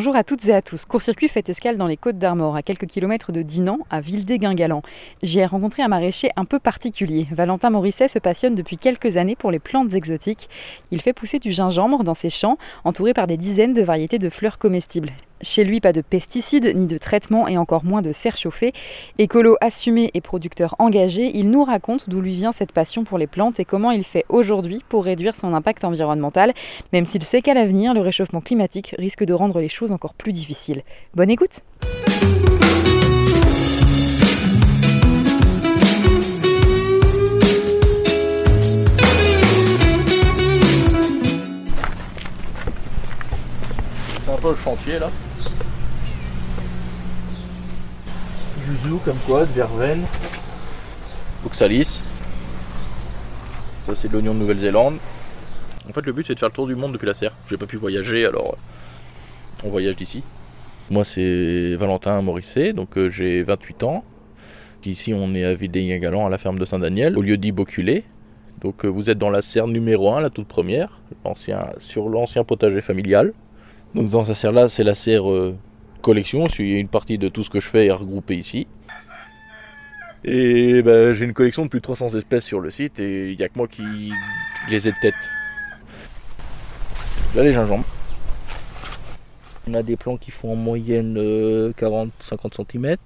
Bonjour à toutes et à tous. Court-circuit fait escale dans les Côtes d'Armor, à quelques kilomètres de Dinan, à Vildé-Guingalan. J'y ai rencontré un maraîcher un peu particulier. Valentin Morisset se passionne depuis quelques années pour les plantes exotiques. Il fait pousser du gingembre dans ses champs, entouré par des dizaines de variétés de fleurs comestibles. Chez lui, pas de pesticides, ni de traitements et encore moins de serre chauffée. Écolo assumé et producteur engagé, il nous raconte d'où lui vient cette passion pour les plantes et comment il fait aujourd'hui pour réduire son impact environnemental, même s'il sait qu'à l'avenir, le réchauffement climatique risque de rendre les choses encore plus difficiles. Bonne écoute! Un peu le chantier là. Yuzu comme quoi, de verveine. Oxalis. Ça c'est de l'oignon de Nouvelle-Zélande. En fait le but c'est de faire le tour du monde depuis la serre. J'ai pas pu voyager alors euh, on voyage d'ici. Moi c'est Valentin Morisset, donc euh, j'ai 28 ans. Ici on est à Vildé-Galant à la ferme de Saint-Daniel, au lieu dit Boculé. Donc euh, vous êtes dans la serre numéro 1, la toute première, sur l'ancien potager familial. Donc dans cette serre là c'est la serre collection, il y a une partie de tout ce que je fais est regroupée ici. Et ben, j'ai une collection de plus de 300 espèces sur le site et il n'y a que moi qui les ai de tête. Là les gingembre. On a des plants qui font en moyenne 40-50 cm.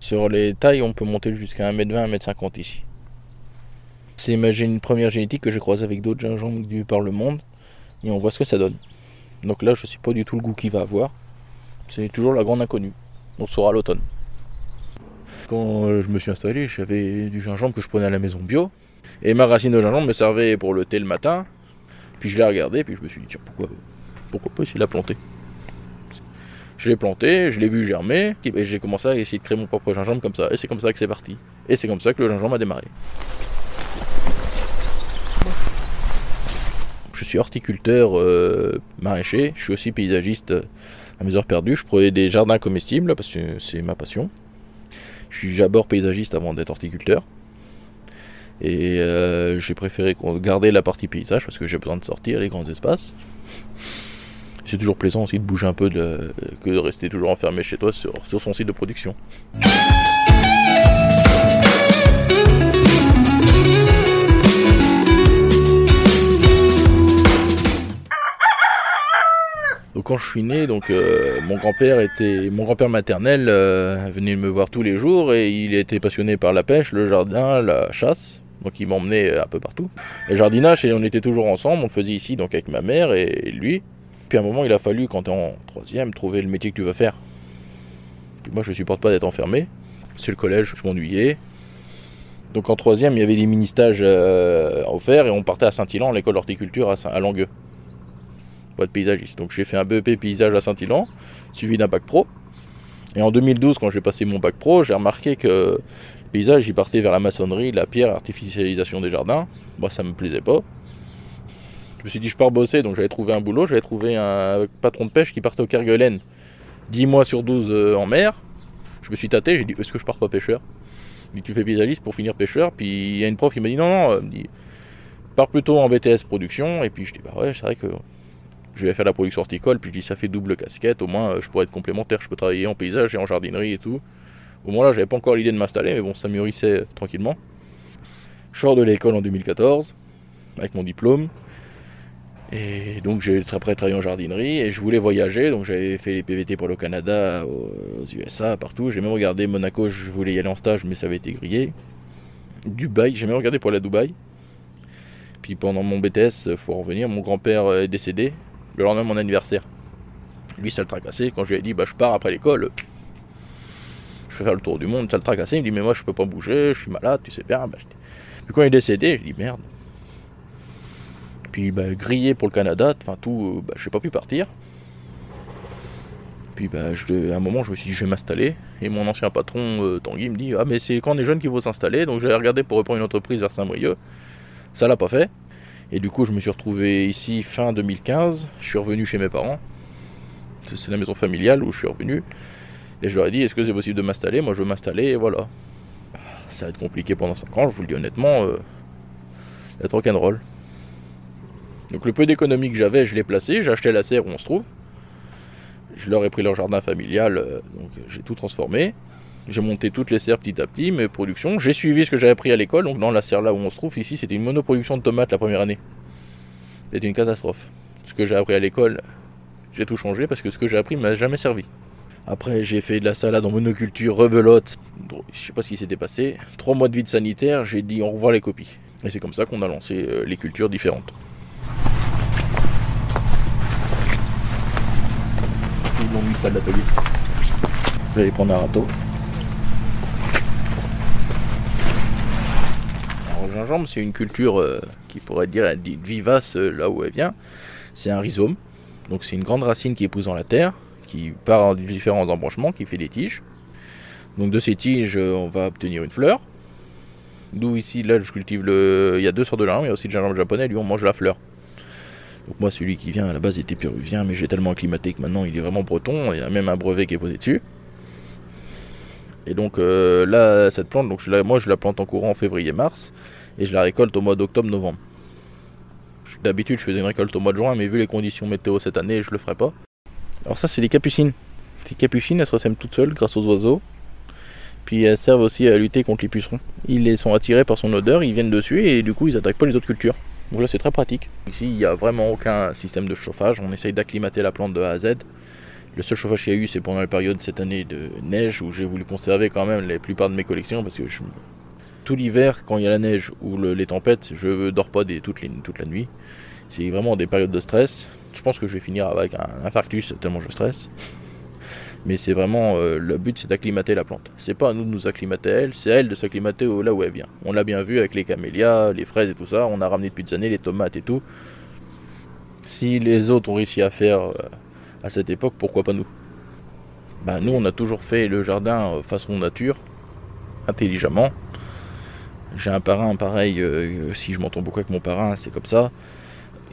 Sur les tailles, on peut monter jusqu'à 1m20, 1m50 ici. C'est ma gén- première génétique que j'ai croisée avec d'autres gingembres du par le monde. Et on voit ce que ça donne. Donc là, je sais pas du tout le goût qu'il va avoir. C'est toujours la grande inconnue. On saura l'automne. Quand euh, je me suis installé, j'avais du gingembre que je prenais à la maison bio. Et ma racine de gingembre me servait pour le thé le matin. Puis je l'ai regardé, puis je me suis dit, tiens, pourquoi, pourquoi pas essayer de la planter? Je l'ai planté, je l'ai vu germer, et j'ai commencé à essayer de créer mon propre gingembre comme ça. Et c'est comme ça que c'est parti. Et c'est comme ça que le gingembre a démarré. Je suis horticulteur euh, maraîcher, je suis aussi paysagiste à mes heures perdues. Je prenais des jardins comestibles parce que c'est ma passion. Je suis d'abord paysagiste avant d'être horticulteur. Et euh, j'ai préféré garder la partie paysage parce que j'ai besoin de sortir les grands espaces. C'est toujours plaisant aussi de bouger un peu que de rester toujours enfermé chez toi sur, sur son site de production. Quand je suis né, donc euh, mon grand-père était, mon grand-père maternel euh, venait me voir tous les jours et il était passionné par la pêche, le jardin, la chasse. Donc il m'emmenait un peu partout. Et jardinage, et on était toujours ensemble, on faisait ici donc avec ma mère et lui. Puis à un moment, il a fallu, quand tu es en troisième, trouver le métier que tu veux faire. Puis moi, je supporte pas d'être enfermé. C'est le collège, je m'ennuyais. Donc en troisième, il y avait des mini-stages euh, offerts et on partait à Saint-Ilan, l'école d'horticulture à, Saint- à Langueux. Être paysagiste. Donc j'ai fait un BEP paysage à Saint-Ilan, suivi d'un bac pro. Et en 2012, quand j'ai passé mon bac pro, j'ai remarqué que le paysage, il partait vers la maçonnerie, la pierre, l'artificialisation des jardins. Moi, ça me plaisait pas. Je me suis dit, je pars bosser, donc j'avais trouvé un boulot. J'avais trouvé un patron de pêche qui partait au Kerguelen 10 mois sur 12 euh, en mer. Je me suis tâté, j'ai dit, est-ce que je pars pas pêcheur? Il dit, tu fais paysagiste pour finir pêcheur. Puis il y a une prof qui m'a dit, non, non, pars plutôt en BTS production. Et puis je dis, bah ouais, c'est vrai que je vais faire la production horticole. Puis je dis, ça fait double casquette, au moins euh, je pourrais être complémentaire. Je peux travailler en paysage et en jardinerie et tout. Au moment là, j'avais pas encore l'idée de m'installer, mais bon, ça mûrissait euh, tranquillement. Je sors de l'école en 2014 avec mon diplôme. Et donc j'ai après travaillé en jardinerie et je voulais voyager, donc j'avais fait les PVT pour le Canada, aux USA, partout. J'ai même regardé Monaco, je voulais y aller en stage, mais ça avait été grillé. Dubaï, j'ai même regardé pour à Dubaï. Puis pendant mon BTS, il faut en revenir, mon grand-père est décédé le lendemain de mon anniversaire. Lui, ça le tracassait. Quand je lui ai dit, bah, je pars après l'école, je vais faire le tour du monde, ça le tracassait. Il me dit, mais moi, je peux pas bouger, je suis malade, tu sais bien. Bah, Puis quand il est décédé, je dis, merde. Puis bah, grillé pour le Canada, enfin tout, euh, bah, j'ai pas pu partir. Puis bah, à un moment, je me suis dit, je vais m'installer. Et mon ancien patron, euh, Tanguy, me dit, ah mais c'est quand on est jeune qu'il faut s'installer. Donc j'ai regardé pour reprendre une entreprise vers Saint-Brieuc. Ça l'a pas fait. Et du coup, je me suis retrouvé ici fin 2015. Je suis revenu chez mes parents. C'est la maison familiale où je suis revenu. Et je leur ai dit, est-ce que c'est possible de m'installer? Moi, je veux m'installer, et voilà. Ça va être compliqué pendant 5 ans, je vous le dis honnêtement. Euh, être rock'n'roll. Donc le peu d'économie que j'avais, je l'ai placé, j'ai acheté la serre où on se trouve. Je leur ai pris leur jardin familial, euh, donc j'ai tout transformé. J'ai monté toutes les serres petit à petit, mes productions. J'ai suivi ce que j'avais appris à l'école, donc dans la serre là où on se trouve, ici c'était une monoproduction de tomates la première année. C'était une catastrophe. Ce que j'ai appris à l'école, j'ai tout changé parce que ce que j'ai appris ne m'a jamais servi. Après, j'ai fait de la salade en monoculture, rebelote. Je sais pas ce qui s'était passé. Trois mois de vide sanitaire, j'ai dit on revoit les copies. Et c'est comme ça qu'on a lancé euh, les cultures différentes. Ils l'ont mis pas de l'atelier. J'allais prendre un râteau. Alors, le c'est une culture euh, qui pourrait dire vivace euh, là où elle vient. C'est un rhizome. Donc c'est une grande racine qui épouse dans la terre qui part en différents embranchements, qui fait des tiges. Donc de ces tiges, euh, on va obtenir une fleur. D'où ici, là, je cultive le. Il y a deux sortes de gingembre, il y a aussi le gingembre japonais, lui, on mange la fleur. Donc moi, celui qui vient à la base était péruvien, mais j'ai tellement acclimaté que maintenant il est vraiment breton. Il y a même un brevet qui est posé dessus. Et donc là, cette plante, donc moi je la plante en courant en février-mars et je la récolte au mois d'octobre-novembre. D'habitude, je faisais une récolte au mois de juin, mais vu les conditions météo cette année, je le ferai pas. Alors ça c'est des capucines. Les capucines elles se ressèment toutes seules grâce aux oiseaux. Puis elles servent aussi à lutter contre les pucerons. Ils les sont attirés par son odeur, ils viennent dessus et du coup ils attaquent pas les autres cultures. Donc là c'est très pratique. Ici il n'y a vraiment aucun système de chauffage, on essaye d'acclimater la plante de A à Z. Le seul chauffage qu'il y a eu c'est pendant la période cette année de neige où j'ai voulu conserver quand même la plupart de mes collections parce que tout l'hiver quand il y a la neige ou les tempêtes je dors pas toute la nuit. C'est vraiment des périodes de stress. Je pense que je vais finir avec un infarctus tellement je stresse. Mais c'est vraiment euh, le but, c'est d'acclimater la plante. C'est pas à nous de nous acclimater à elle, c'est à elle de s'acclimater là où elle vient. On l'a bien vu avec les camélias, les fraises et tout ça. On a ramené depuis des années les tomates et tout. Si les autres ont réussi à faire euh, à cette époque, pourquoi pas nous? Bah, Nous, on a toujours fait le jardin euh, façon nature, intelligemment. J'ai un parrain pareil, si je m'entends beaucoup avec mon parrain, c'est comme ça.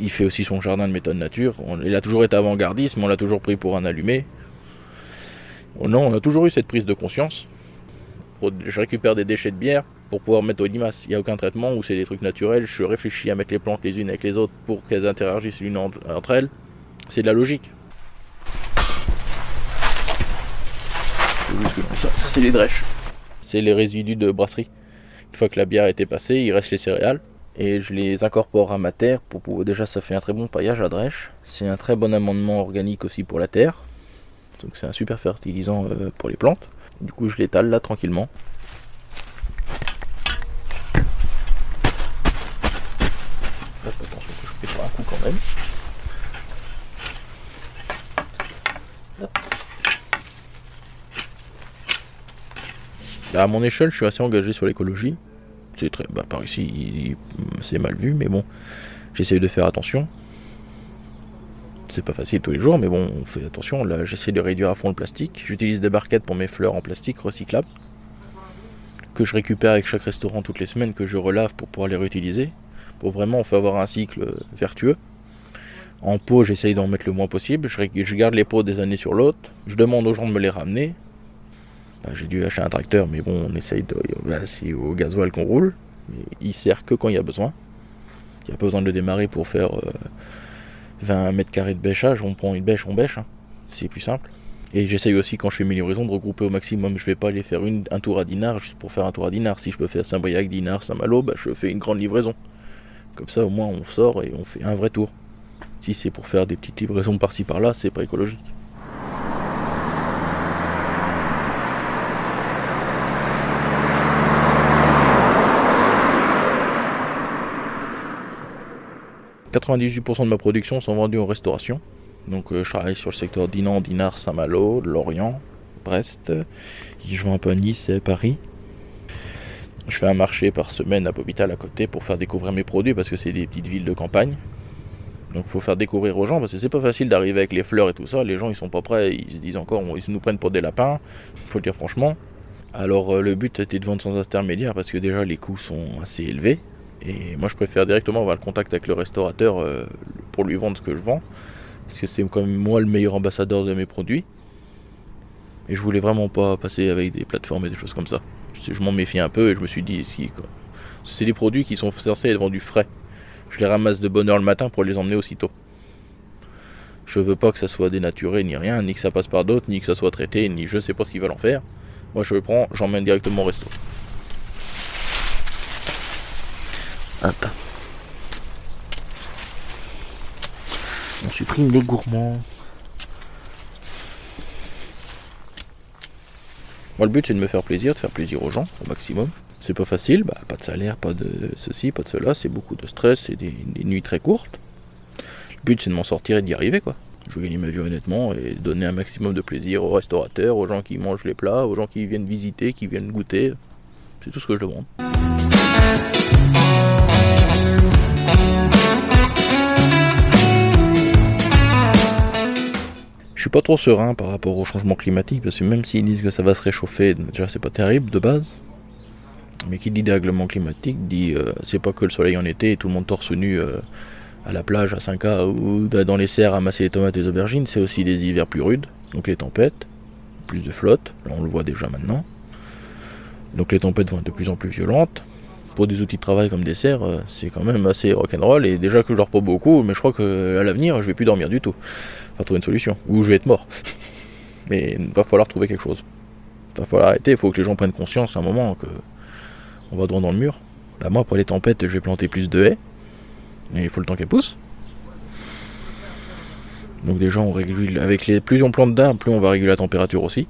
Il fait aussi son jardin de méthode nature. il a toujours été avant-gardiste, mais on l'a toujours pris pour un allumé. Oh non, on a toujours eu cette prise de conscience. Je récupère des déchets de bière pour pouvoir mettre au limaces. Il n'y a aucun traitement où c'est des trucs naturels. Je réfléchis à mettre les plantes les unes avec les autres pour qu'elles interagissent l'une entre elles. C'est de la logique. Ça, ça c'est les drèches. C'est les résidus de brasserie. Une fois que la bière été passée, il reste les céréales et je les incorpore à ma terre pour pouvoir déjà ça fait un très bon paillage à drèche c'est un très bon amendement organique aussi pour la terre. Donc c'est un super fertilisant euh, pour les plantes. Du coup je l'étale là tranquillement attention que je fais pas un coup quand même à mon échelle je suis assez engagé sur l'écologie c'est très, bah, par ici, c'est mal vu, mais bon, j'essaie de faire attention. C'est pas facile tous les jours, mais bon, on fait attention. Là, j'essaie de réduire à fond le plastique. J'utilise des barquettes pour mes fleurs en plastique recyclable, que je récupère avec chaque restaurant toutes les semaines, que je relave pour pouvoir les réutiliser, pour vraiment faire avoir un cycle vertueux. En pot, j'essaye d'en mettre le moins possible. Je, garde les pots des années sur l'autre. Je demande aux gens de me les ramener. Bah, j'ai dû acheter un tracteur, mais bon, on essaye de. Bah, c'est au gasoil qu'on roule. Mais il sert que quand il y a besoin. Il n'y a pas besoin de le démarrer pour faire 20 euh, mètres carrés de bêchage. On prend une bêche, on bêche. Hein. C'est plus simple. Et j'essaye aussi, quand je fais mes livraisons, de regrouper au maximum. Je vais pas aller faire une, un tour à Dinard juste pour faire un tour à Dinard. Si je peux faire Saint-Briac, Dinard, Saint-Malo, bah, je fais une grande livraison. Comme ça, au moins, on sort et on fait un vrai tour. Si c'est pour faire des petites livraisons par-ci par-là, c'est pas écologique. 98% de ma production sont vendues en restauration. Donc euh, je travaille sur le secteur d'Inan, Dinard, Saint-Malo, Lorient, Brest. Je vends un peu à Nice et Paris. Je fais un marché par semaine à Popital à côté pour faire découvrir mes produits parce que c'est des petites villes de campagne. Donc faut faire découvrir aux gens parce que c'est pas facile d'arriver avec les fleurs et tout ça. Les gens ils sont pas prêts, ils se disent encore, ils nous prennent pour des lapins. Faut le dire franchement. Alors euh, le but était de vendre sans intermédiaire parce que déjà les coûts sont assez élevés. Et moi, je préfère directement avoir le contact avec le restaurateur euh, pour lui vendre ce que je vends. Parce que c'est quand même moi le meilleur ambassadeur de mes produits. Et je voulais vraiment pas passer avec des plateformes et des choses comme ça. Je, m'en méfie un peu et je me suis dit, si, C'est des produits qui sont censés être vendus frais. Je les ramasse de bonne heure le matin pour les emmener aussitôt. Je veux pas que ça soit dénaturé ni rien, ni que ça passe par d'autres, ni que ça soit traité, ni je sais pas ce qu'ils veulent en faire. Moi je le prends, j'emmène directement au resto. On supprime les gourmands. Moi, le but, c'est de me faire plaisir, de faire plaisir aux gens au maximum. C'est pas facile, bah, pas de salaire, pas de ceci, pas de cela, c'est beaucoup de stress, c'est des, des nuits très courtes. Le but, c'est de m'en sortir et d'y arriver, quoi. Je veux gagner ma vie honnêtement et donner un maximum de plaisir aux restaurateurs, aux gens qui mangent les plats, aux gens qui viennent visiter, qui viennent goûter. C'est tout ce que je demande. Je suis pas trop serein par rapport au changement climatique parce que même s'ils disent que ça va se réchauffer, déjà c'est pas terrible de base. Mais qui dit dérèglement climatique dit euh, c'est pas que le soleil en été et tout le monde torse nu euh, à la plage à 5K ou dans les serres à masser les tomates et les aubergines, c'est aussi des hivers plus rudes, donc les tempêtes, plus de flotte, là on le voit déjà maintenant. Donc les tempêtes vont être de plus en plus violentes. Pour des outils de travail comme des serres, euh, c'est quand même assez rock'n'roll et déjà que je dors pas beaucoup, mais je crois que à l'avenir je vais plus dormir du tout. Trouver une solution. Ou je vais être mort. mais il va falloir trouver quelque chose. Il va falloir arrêter, il faut que les gens prennent conscience à un moment que on va droit dans le mur. Bah moi pour les tempêtes je vais planter plus de haies. Il faut le temps qu'elles poussent. Donc déjà on régule avec les plus on plante d'arbres, plus on va réguler la température aussi.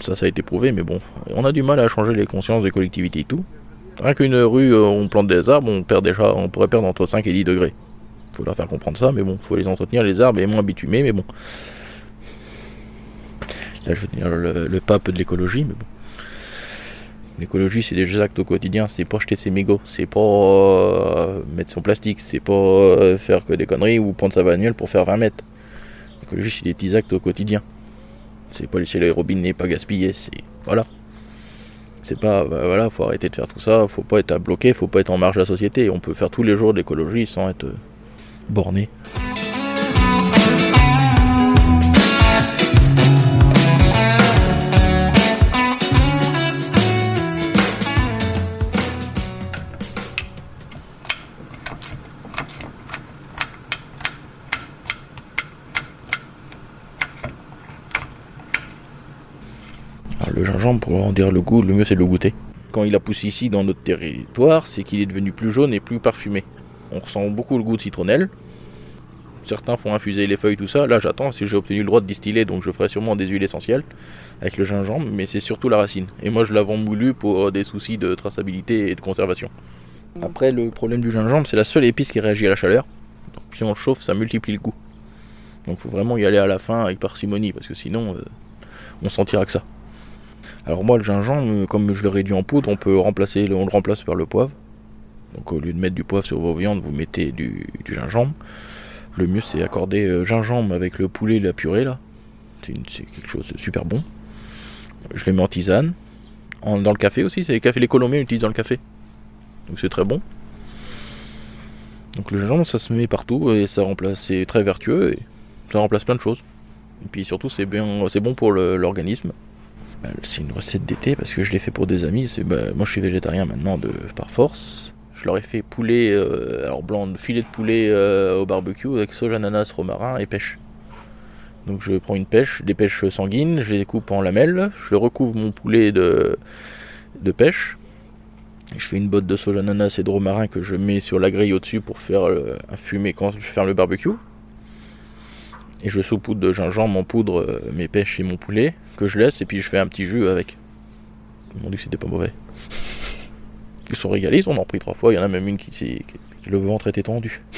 Ça ça a été prouvé, mais bon, on a du mal à changer les consciences des collectivités et tout. Rien qu'une rue, euh, on plante des arbres, on perd déjà, on pourrait perdre entre 5 et 10 degrés. Faut leur faire comprendre ça, mais bon, faut les entretenir, les arbres, et moins bitumés, mais bon. Là, je veux dire le, pape de l'écologie, mais bon. L'écologie, c'est des actes au quotidien, c'est pas jeter ses mégots, c'est pas euh, mettre son plastique, c'est pas euh, faire que des conneries ou prendre sa bagnole pour faire 20 mètres. L'écologie, c'est des petits actes au quotidien. C'est pas laisser les robinets pas gaspiller, c'est. Voilà. C'est pas, bah voilà, faut arrêter de faire tout ça, faut pas être à bloquer, faut pas être en marge de la société. On peut faire tous les jours de l'écologie sans être euh, borné. Alors, le gingembre, pour en dire le goût, le mieux c'est de le goûter. Quand il a poussé ici dans notre territoire, c'est qu'il est devenu plus jaune et plus parfumé. On ressent beaucoup le goût de citronnelle. Certains font infuser les feuilles, tout ça. Là, j'attends si j'ai obtenu le droit de distiller, donc je ferai sûrement des huiles essentielles avec le gingembre, mais c'est surtout la racine. Et moi, je la vends moulue pour des soucis de traçabilité et de conservation. Après, le problème du gingembre, c'est la seule épice qui réagit à la chaleur. Donc, si on chauffe, ça multiplie le goût. Donc, faut vraiment y aller à la fin avec parcimonie, parce que sinon, euh, on sentira que ça. Alors moi, le gingembre, comme je le réduis en poudre, on peut remplacer, on le remplace par le poivre. Donc au lieu de mettre du poivre sur vos viandes, vous mettez du, gingembre. Le mieux, c'est accorder euh, gingembre avec le poulet et la purée là. C'est quelque chose de super bon. Je les mets en tisane. Dans le café aussi, c'est les cafés, les Colombiens utilisent dans le café. Donc c'est très bon. Donc le gingembre, ça se met partout et ça remplace, c'est très vertueux et ça remplace plein de choses. Et puis surtout, c'est bien, c'est bon pour l'organisme. Bah, C'est une recette d'été parce que je l'ai fait pour des amis. Bah, moi, je suis végétarien maintenant de par force. Je leur ai fait poulet, euh, alors blanc, filet de poulet euh, au barbecue avec soja, ananas, romarin et pêche. Donc je prends une pêche, des pêches sanguines, je les coupe en lamelles, je recouvre mon poulet de, pêche. Je fais une botte de soja, ananas et de romarin que je mets sur la grille au-dessus pour faire euh, infumer quand je ferme le barbecue. Et je saupoudre de gingembre en poudre euh, mes pêches et mon poulet que je laisse et puis je fais un petit jus avec. Ils m'ont c'était pas mauvais. Ils sont régalés, ils en pris trois fois. Il y en a même une qui- le ventre était tendu.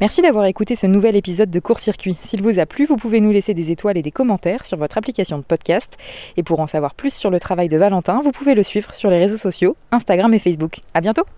Merci d'avoir écouté ce nouvel épisode de Court Circuit. S'il vous a plu, vous pouvez nous laisser des étoiles et des commentaires sur votre application de podcast. Et pour en savoir plus sur le travail de Valentin, vous pouvez le suivre sur les réseaux sociaux, Instagram et Facebook. À bientôt!